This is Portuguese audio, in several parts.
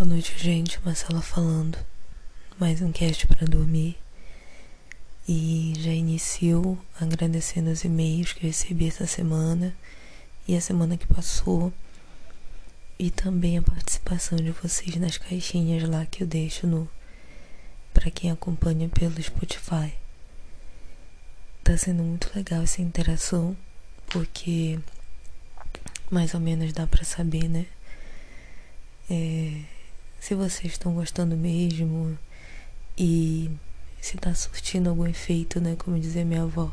Boa noite, gente. Marcela falando. Mais um cast para dormir. E já inicio agradecendo os e-mails que eu recebi essa semana e a semana que passou. E também a participação de vocês nas caixinhas lá que eu deixo no para quem acompanha pelo Spotify. Tá sendo muito legal essa interação, porque mais ou menos dá para saber, né? É, se vocês estão gostando mesmo e se tá surtindo algum efeito, né? Como dizia minha avó.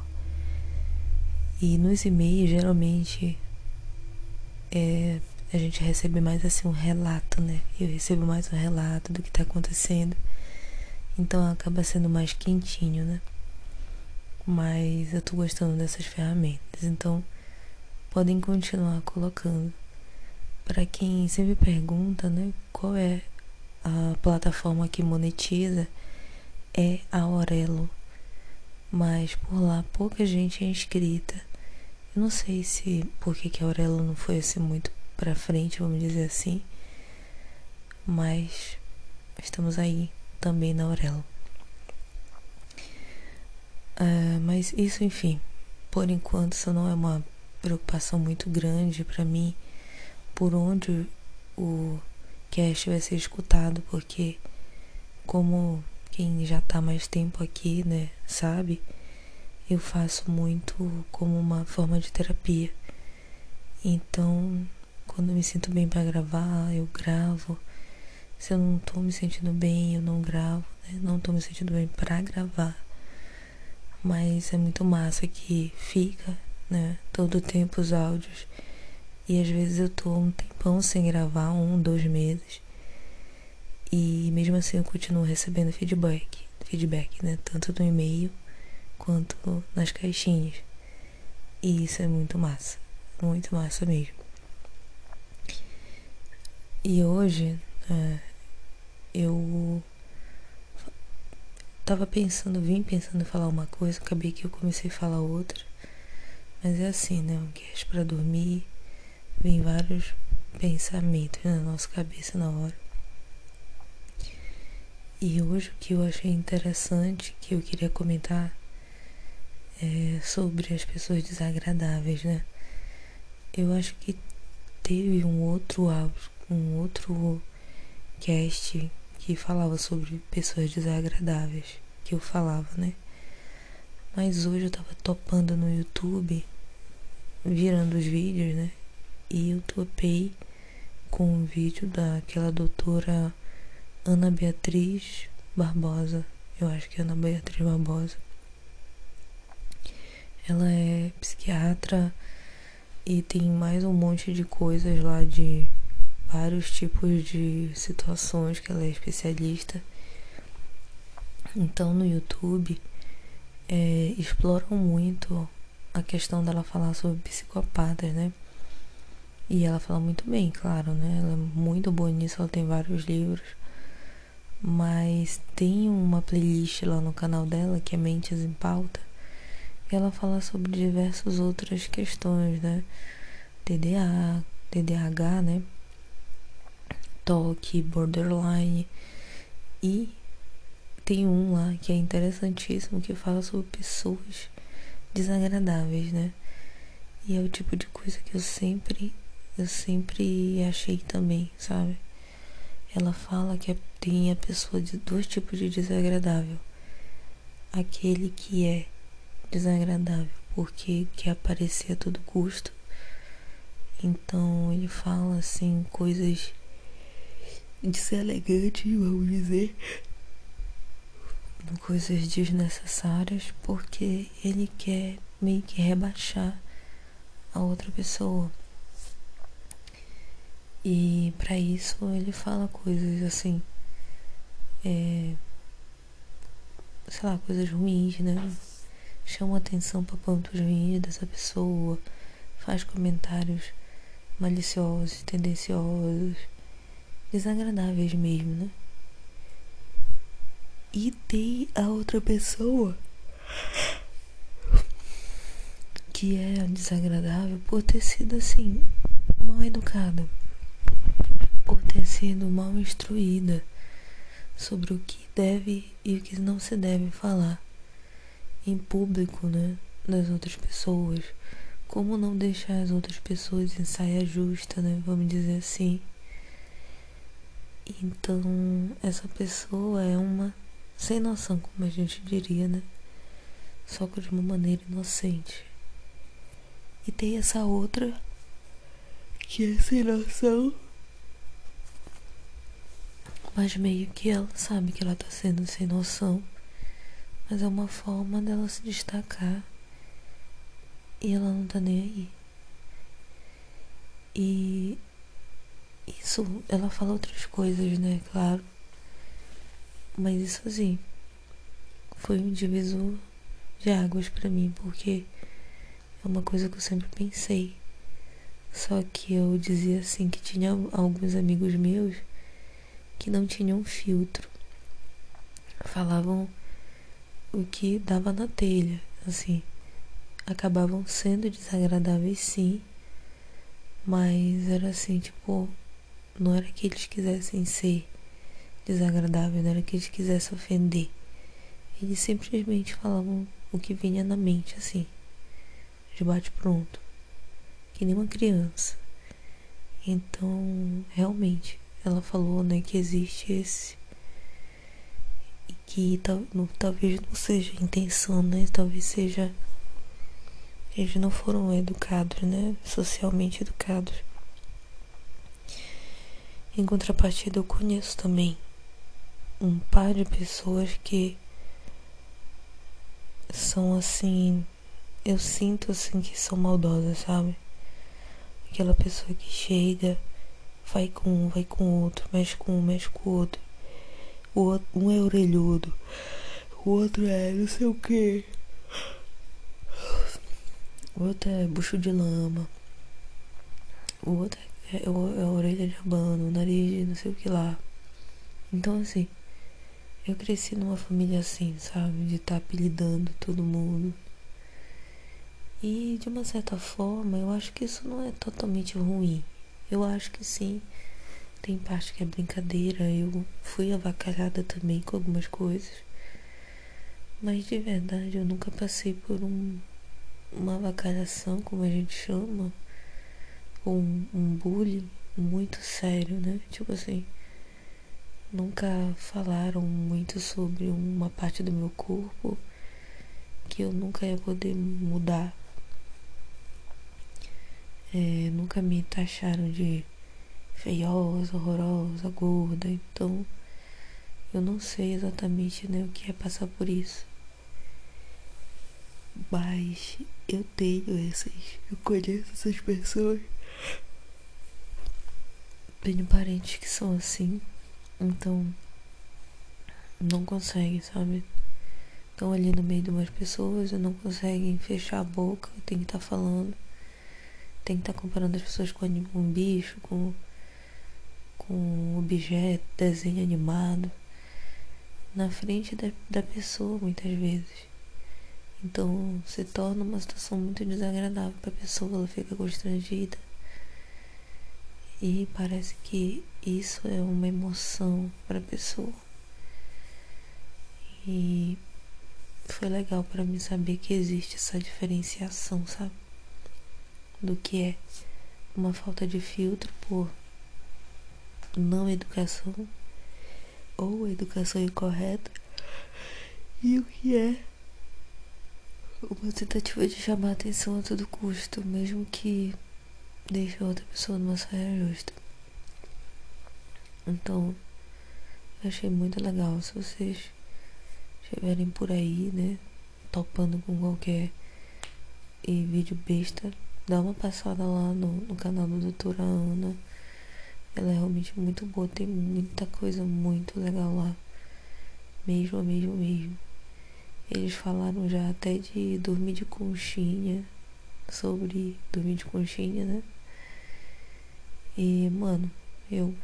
E nos e-mails, geralmente, é, a gente recebe mais assim um relato, né? Eu recebo mais um relato do que tá acontecendo. Então acaba sendo mais quentinho, né? Mas eu tô gostando dessas ferramentas. Então podem continuar colocando. Para quem sempre pergunta, né, qual é a plataforma que monetiza, é a Aurelo. Mas por lá pouca gente é inscrita. Eu não sei se por que, a Aurelo não foi assim muito pra frente, vamos dizer assim. Mas estamos aí também na Aurelo. Uh, mas isso, enfim, por enquanto, isso não é uma preocupação muito grande para mim por onde o cast vai ser escutado, porque como quem já tá mais tempo aqui, né, sabe, eu faço muito como uma forma de terapia. Então, quando eu me sinto bem para gravar, eu gravo. Se eu não tô me sentindo bem, eu não gravo, né? Não tô me sentindo bem para gravar. Mas é muito massa que fica, né? Todo tempo os áudios. E às vezes eu tô um tempão sem gravar, um, dois meses. E mesmo assim eu continuo recebendo feedback, feedback, né? Tanto no e-mail quanto nas caixinhas. E isso é muito massa, muito massa mesmo. E hoje é, eu tava pensando, vim pensando em falar uma coisa, acabei que eu comecei a falar outra. Mas é assim, né? Um cast pra dormir, vem vários pensamentos na nossa cabeça na hora. E hoje o que eu achei interessante, que eu queria comentar, é sobre as pessoas desagradáveis, né? Eu acho que teve um outro um outro cast que falava sobre pessoas desagradáveis, que eu falava, né? Mas hoje eu tava topando no YouTube, virando os vídeos, né? E eu topei com um vídeo daquela doutora Ana Beatriz Barbosa. Eu acho que é Ana Beatriz Barbosa. Ela é psiquiatra e tem mais um monte de coisas lá de vários tipos de situações que ela é especialista. Então no YouTube é, exploram muito a questão dela falar sobre psicopatas, né? E ela fala muito bem, claro, né? Ela é muito boa nisso, ela tem vários livros. Mas tem uma playlist lá no canal dela que é Mentes em Pauta. E ela fala sobre diversas outras questões, né? TDA, TDAH, né? toque, borderline. E tem um lá que é interessantíssimo que fala sobre pessoas desagradáveis, né? E é o tipo de coisa que eu sempre, eu sempre achei também, sabe? Ela fala que tem a pessoa de dois tipos de desagradável. Aquele que é desagradável porque quer aparecer a todo custo. Então ele fala assim coisas deselegante, vamos dizer, coisas desnecessárias, porque ele quer meio que rebaixar a outra pessoa. E para isso ele fala coisas assim, é, sei lá, coisas ruins, né? Chama atenção para pontos ruins dessa pessoa, faz comentários maliciosos, tendenciosos desagradáveis mesmo, né? E tem a outra pessoa que é desagradável por ter sido assim, mal educada, ter sido mal instruída sobre o que deve e o que não se deve falar em público, né, das outras pessoas. Como não deixar as outras pessoas em saia justa, né, vamos dizer assim. Então, essa pessoa é uma sem noção, como a gente diria, né? Só que de uma maneira inocente. E tem essa outra que é sem noção. Mas meio que ela sabe que ela tá sendo sem noção. Mas é uma forma dela se destacar. E ela não tá nem aí. E isso, ela fala outras coisas, né? Claro. Mas isso assim foi um divisor de águas para mim, porque é uma coisa que eu sempre pensei. Só que eu dizia assim que tinha alguns amigos meus que não tinham filtro. Falavam o que dava na telha, assim. Acabavam sendo desagradáveis sim, mas era assim, tipo, não era que eles quisessem ser desagradável, não era que eles quisessem ofender. Eles simplesmente falavam o que vinha na mente, assim, de bate pronto, que nem uma criança. Então, realmente, ela falou, né, que existe esse e que tal, não, talvez não seja a intenção, né, talvez seja eles não foram educados, né, socialmente educados. Em contrapartida, eu conheço também um par de pessoas que são assim. Eu sinto assim que são maldosas, sabe? Aquela pessoa que chega, vai com um, vai com outro, mexe com um, mexe com o outro. O outro um é orelhudo, o outro é não sei o que. O outro é bucho de lama. O outro é é, é a orelha de abano, o nariz de não sei o que lá. Então, assim, eu cresci numa família assim, sabe? De estar tá apelidando todo mundo. E de uma certa forma, eu acho que isso não é totalmente ruim. Eu acho que sim, tem parte que é brincadeira. Eu fui avacalhada também com algumas coisas. Mas de verdade, eu nunca passei por um, uma avacalhação, como a gente chama um, um bullying muito sério, né? Tipo assim, nunca falaram muito sobre uma parte do meu corpo que eu nunca ia poder mudar. É, nunca me taxaram de feiosa, horrorosa, gorda, então eu não sei exatamente né, o que é passar por isso. Mas eu tenho essas, eu conheço essas pessoas tenho parentes que são assim, então não conseguem, sabe? Estão ali no meio de umas pessoas e não conseguem fechar a boca, tem que estar tá falando, tem que estar tá comparando as pessoas com um bicho, com, com um objeto, desenho animado, na frente da, da pessoa muitas vezes. Então se torna uma situação muito desagradável para a pessoa, ela fica constrangida e parece que isso é uma emoção para a pessoa. E foi legal para mim saber que existe essa diferenciação, sabe? Do que é uma falta de filtro por não educação ou educação incorreta e o que é uma tentativa de chamar atenção a todo custo, mesmo que deixa outra pessoa numa saia justa. Então, achei muito legal. Se vocês estiverem por aí, né, topando com qualquer e vídeo besta, dá uma passada lá no, no canal da doutora Ana. Ela é realmente muito boa, tem muita coisa muito legal lá. Mesmo, mesmo, mesmo. Eles falaram já até de dormir de conchinha, sobre dormir de conchinha, né? E, mano, eu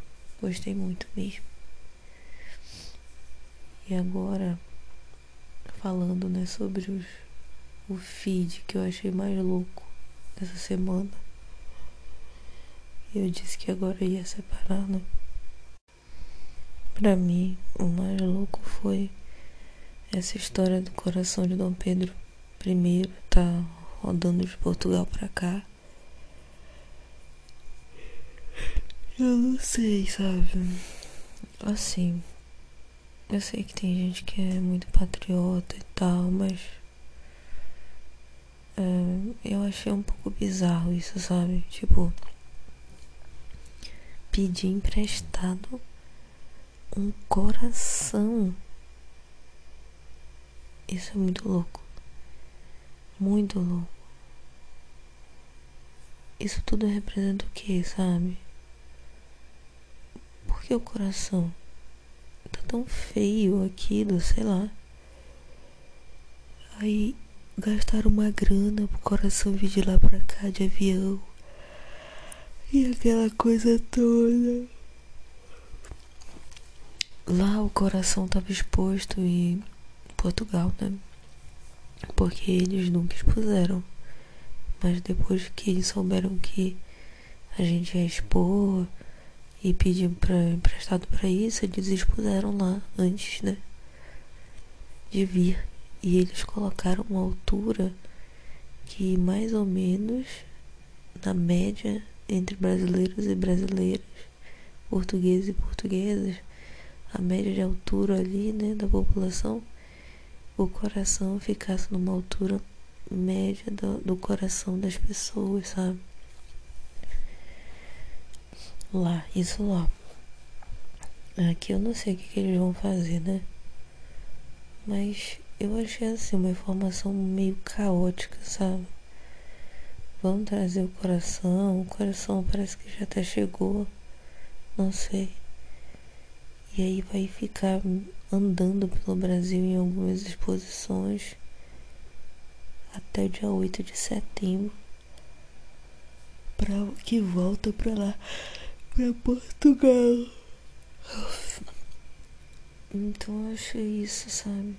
gostei muito mesmo. E agora, falando, né, sobre os, o feed que eu achei mais louco dessa semana. Eu disse que agora ia separar, né? Para mim, o mais louco foi essa história do coração de Dom Pedro I tá rodando de Portugal para cá. Eu não sei, sabe? Assim, eu sei que tem gente que é muito patriota e tal, mas é, eu achei um pouco bizarro isso, sabe? Tipo, pedir emprestado um coração. Isso é muito louco. Muito louco. Isso tudo representa o que, sabe? Por que o coração? Tá tão feio aquilo, sei lá. Aí gastaram uma grana pro coração vir de lá pra cá de avião. E aquela coisa toda. Lá o coração estava exposto em Portugal, né? Porque eles nunca expuseram. Mas depois que eles souberam que a gente ia expor e pedir pra, emprestado para isso, eles expuseram lá antes, né? De vir. E eles colocaram uma altura que mais ou menos na média entre brasileiros e brasileiras, portugueses e portuguesas, a média de altura ali, né, da população, o coração ficasse numa altura média do, do coração das pessoas, sabe? Lá, isso lá. Aqui eu não sei o que, que eles vão fazer, né? Mas eu achei assim uma informação meio caótica, sabe? Vamos trazer o coração. O coração parece que já até chegou. Não sei. E aí vai ficar andando pelo Brasil em algumas exposições até o dia 8 de setembro. Pra que volta pra lá, pra Portugal. Então eu achei isso, sabe?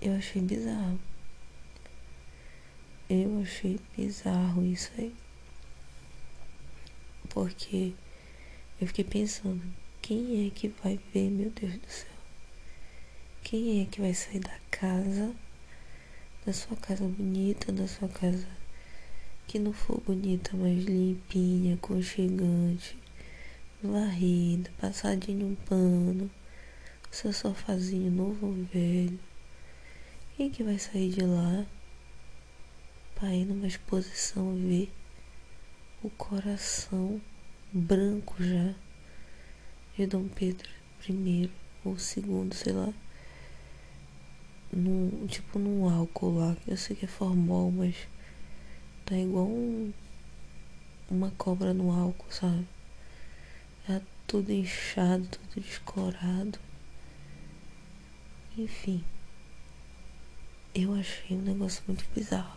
Eu achei bizarro. Eu achei bizarro isso aí. Porque eu fiquei pensando, quem é que vai ver, meu Deus do céu? Quem é que vai sair da casa, da sua casa bonita, da sua casa que não for bonita, mas limpinha, conchegante, varrida, passadinho um pano, seu sofazinho novo ou velho? Quem que vai sair de lá para ir numa exposição ver o coração branco já? de Dom Pedro I ou II, sei lá. Num, tipo num álcool lá, eu sei que é formol, mas tá igual um, uma cobra no álcool, sabe? É tudo inchado, tudo descorado. Enfim, eu achei um negócio muito bizarro.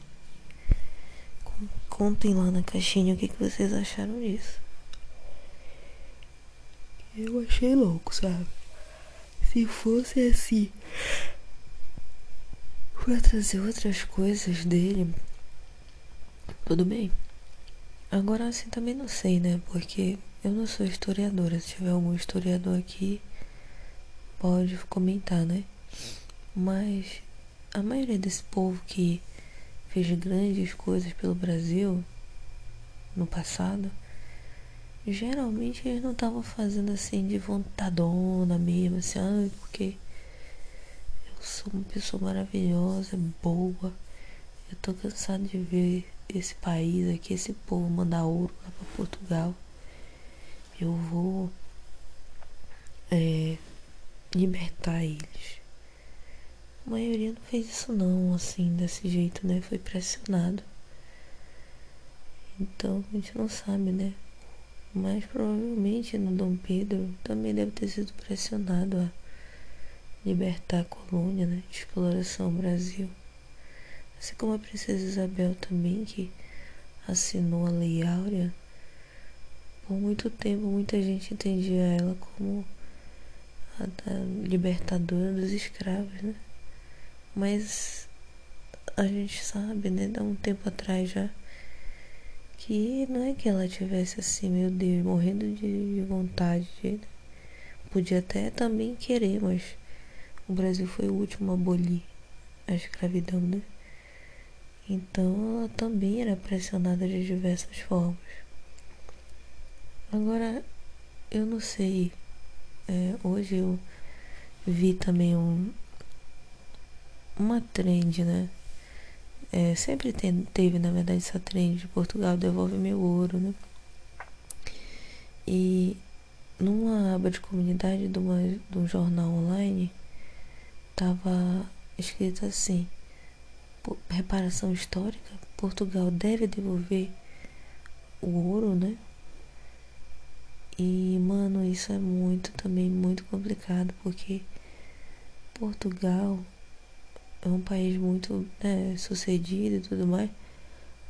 Contem lá na caixinha o que, que vocês acharam disso. Eu achei louco, sabe? Se fosse assim, pra trazer outras coisas dele, tudo bem. Agora assim também não sei, né? Porque eu não sou historiadora. Se tiver algum historiador aqui, pode comentar, né? Mas a maioria desse povo que fez grandes coisas pelo Brasil no passado geralmente eles não estavam fazendo assim de vontadona mesmo, assim, ah, porque eu sou uma pessoa maravilhosa, boa. Eu tô cansado de ver esse país aqui, esse povo mandar ouro lá pra Portugal. Eu vou é, libertar eles. A maioria não fez isso não, assim, desse jeito, né? Foi pressionado. Então a gente não sabe, né? mas provavelmente no Dom Pedro também deve ter sido pressionado a libertar a colônia né, de exploração Brasil. Assim como a princesa Isabel também, que assinou a Lei Áurea, por muito tempo muita gente entendia ela como a libertadora dos escravos, né? Mas a gente sabe, né, há um tempo atrás já, que não é que ela tivesse assim, meu Deus, morrendo de vontade de podia até também querer, mas o Brasil foi o último a abolir a escravidão, né? Então ela também era pressionada de diversas formas. Agora, eu não sei. É, hoje eu vi também um, uma trend, né? É, sempre tem, teve, na verdade, essa trend de Portugal devolve meu ouro, né? E numa aba de comunidade de, uma, de um jornal online, tava escrito assim: reparação histórica, Portugal deve devolver o ouro, né? E, mano, isso é muito também muito complicado, porque Portugal é um país muito né, sucedido e tudo mais,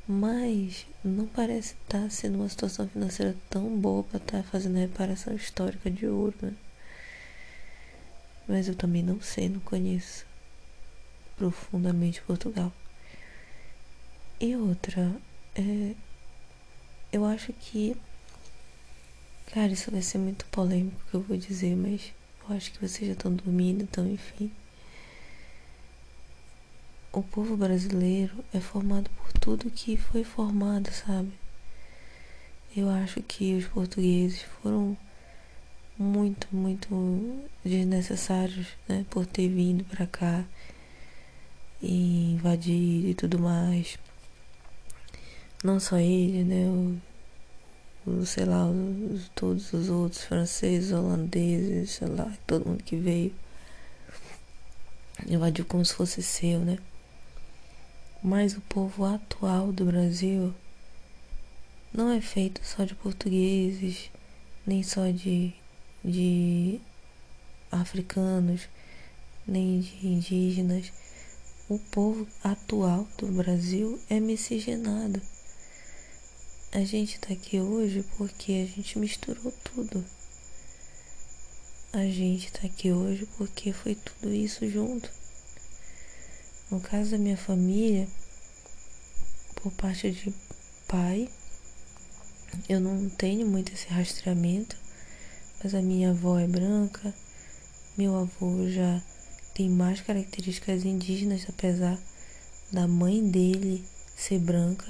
mas não parece estar tá sendo uma situação financeira tão boa para estar tá fazendo reparação histórica de ouro, né? Mas eu também não sei, não conheço profundamente Portugal. E outra, é, eu acho que Cara, isso vai ser muito polêmico que eu vou dizer, mas eu acho que vocês já estão dormindo, então enfim. O povo brasileiro é formado por tudo que foi formado, sabe? Eu acho que os portugueses foram muito, muito desnecessários, né? Por ter vindo pra cá e invadir e tudo mais. Não só ele, né? sei lá, os, todos os outros franceses, holandeses, sei lá, todo mundo que veio invadiu como se fosse seu, né? Mas o povo atual do Brasil não é feito só de portugueses, nem só de, de africanos, nem de indígenas. O povo atual do Brasil é miscigenado. A gente tá aqui hoje porque a gente misturou tudo. A gente tá aqui hoje porque foi tudo isso junto. No caso da minha família, por parte de pai, eu não tenho muito esse rastreamento, mas a minha avó é branca, meu avô já tem mais características indígenas, apesar da mãe dele ser branca.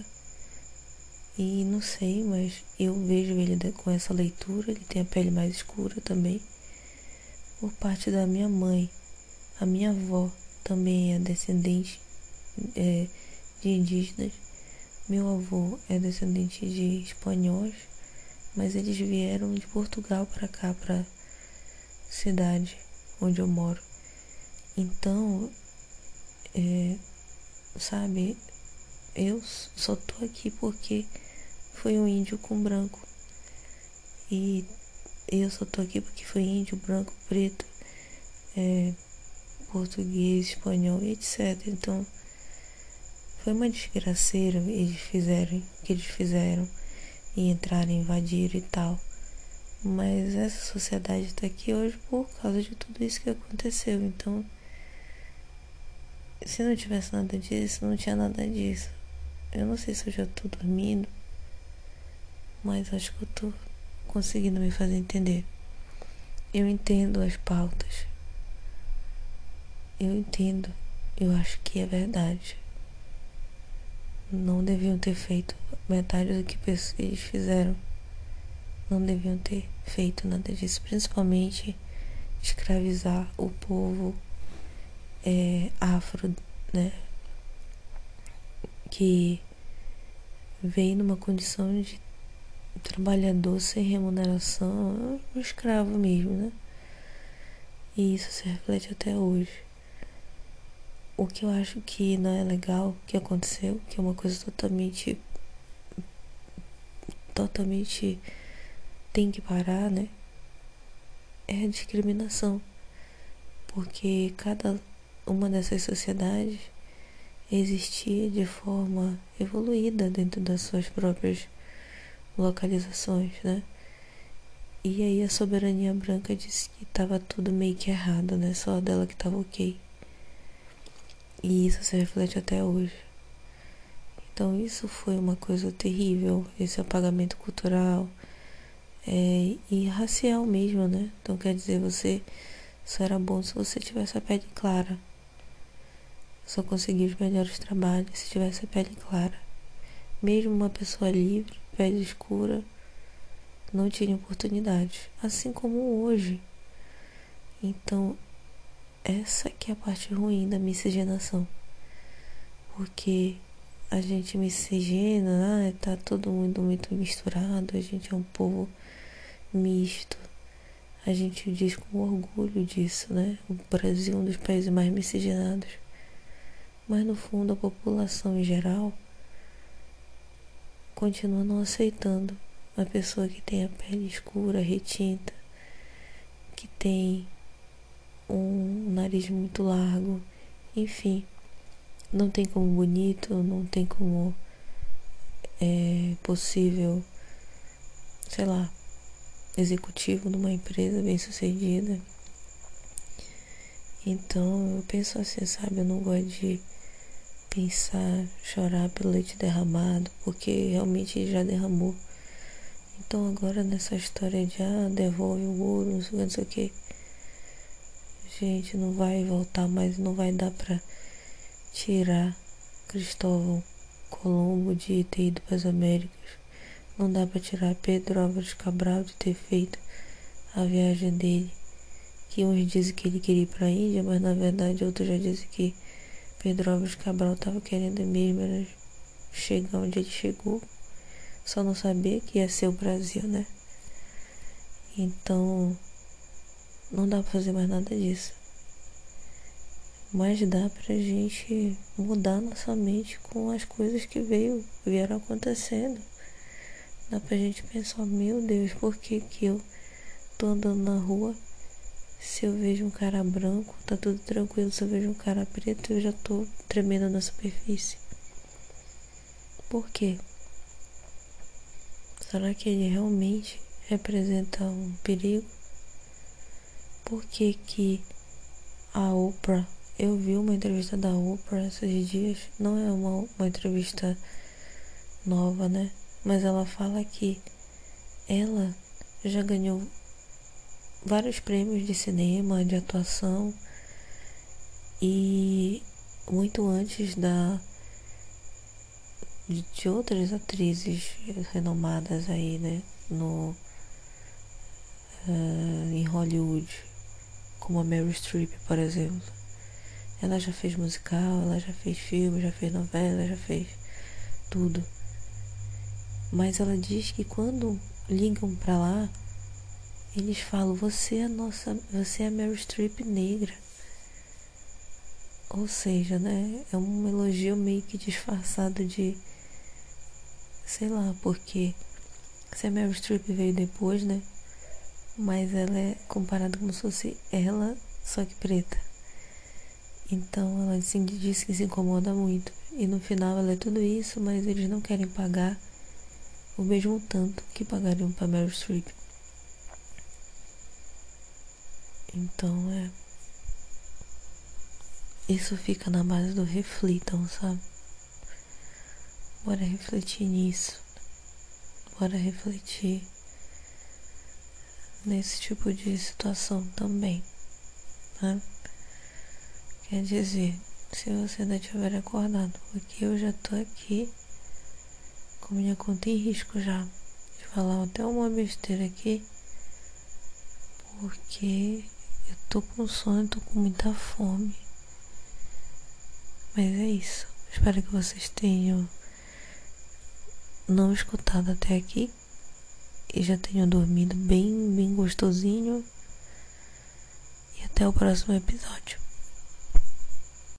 E não sei, mas eu vejo ele com essa leitura. Ele tem a pele mais escura também. Por parte da minha mãe. A minha avó também é descendente é, de indígenas. Meu avô é descendente de espanhóis, mas eles vieram de Portugal para cá, para cidade onde eu moro. Então, é, sabe, eu só tô aqui porque foi um índio com branco. E eu só tô aqui porque foi índio, branco, preto, é, português, espanhol etc. Então foi uma desgraceira eles fizeram que eles fizeram e entraram, invadiram e tal. Mas essa sociedade está aqui hoje por causa de tudo isso que aconteceu. Então, se não tivesse nada disso, não tinha nada disso. Eu não sei se eu já tô dormindo mas acho que eu tô conseguindo me fazer entender. Eu entendo as pautas. Eu entendo. Eu acho que é verdade. Não deviam ter feito metade do que eles fizeram. Não deviam ter feito nada disso. Principalmente escravizar o povo é, afro, né? Que veio numa condição de trabalhador sem remuneração é um escravo mesmo, né? E isso se reflete até hoje. O que eu acho que não é legal que aconteceu, que é uma coisa totalmente. totalmente. tem que parar, né? É a discriminação. Porque cada uma dessas sociedades existia de forma evoluída dentro das suas próprias localizações, né? E aí a soberania branca disse que estava tudo meio que errado, né? Só dela que estava ok. E isso se reflete até hoje. Então isso foi uma coisa terrível, esse apagamento cultural, é irracial mesmo, né? Então quer dizer, você só era bom se você tivesse a pele clara. Só conseguia os melhores trabalhos se tivesse a pele clara. Mesmo uma pessoa livre, pele escura, não tinha oportunidade. Assim como hoje. Então, essa que é a parte ruim da miscigenação. Porque a gente miscigena, ah, tá todo mundo muito misturado, a gente é um povo misto. A gente diz com orgulho disso, né? O Brasil é um dos países mais miscigenados. Mas no fundo a população em geral continua não aceitando a pessoa que tem a pele escura, retinta, que tem um nariz muito largo, enfim, não tem como bonito, não tem como é possível, sei lá, executivo de uma empresa bem sucedida. Então eu penso assim, sabe? Eu não gosto de pensar, chorar pelo leite derramado, porque realmente já derramou. Então agora nessa história de ah, devolve o ouro, não sei, não sei o que. Gente, não vai voltar mais, não vai dar pra tirar Cristóvão Colombo de ter ido para as Américas. Não dá para tirar Pedro Álvares Cabral de ter feito a viagem dele. Que uns dizem que ele queria ir para a Índia, mas na verdade outros já dizem que Pedro Álvares Cabral estava querendo mesmo chegar onde ele chegou. Só não sabia que ia ser o Brasil, né? Então, não dá para fazer mais nada disso. Mas dá pra gente mudar nossa mente com as coisas que veio, vieram acontecendo. Dá pra gente pensar, meu Deus, por que que eu tô andando na rua? Se eu vejo um cara branco, tá tudo tranquilo. Se eu vejo um cara preto, eu já tô tremendo na superfície. Por quê? Será que ele realmente representa um perigo? Por que que a Oprah eu vi uma entrevista da Oprah esses dias, não é uma, uma entrevista nova, né? Mas ela fala que ela já ganhou vários prêmios de cinema, de atuação e muito antes da de, outras atrizes renomadas aí, né, no uh, em Hollywood, como a Meryl Streep, por exemplo. Ela já fez musical, ela já fez filme, já fez novela, já fez tudo. Mas ela diz que quando ligam para lá, eles falam: "Você é a nossa, você é a Mary Streep negra". Ou seja, né, é um elogio meio que disfarçado de sei lá, porque se a Mary Streep veio depois, né? Mas ela é comparada como se fosse ela, só que preta. Então ela disse que se incomoda muito. E no final ela é tudo isso, mas eles não querem pagar o mesmo tanto que pagariam para Meryl Streep. Então é. Isso fica na base do reflitam, sabe? Bora refletir nisso. Bora refletir nesse tipo de situação também. Né? Quer dizer, se você ainda tiver acordado, porque eu já tô aqui com minha conta em risco já. De falar até uma besteira aqui. Porque eu tô com sono, tô com muita fome. Mas é isso. Espero que vocês tenham não escutado até aqui e já tenham dormido bem, bem gostosinho. E até o próximo episódio.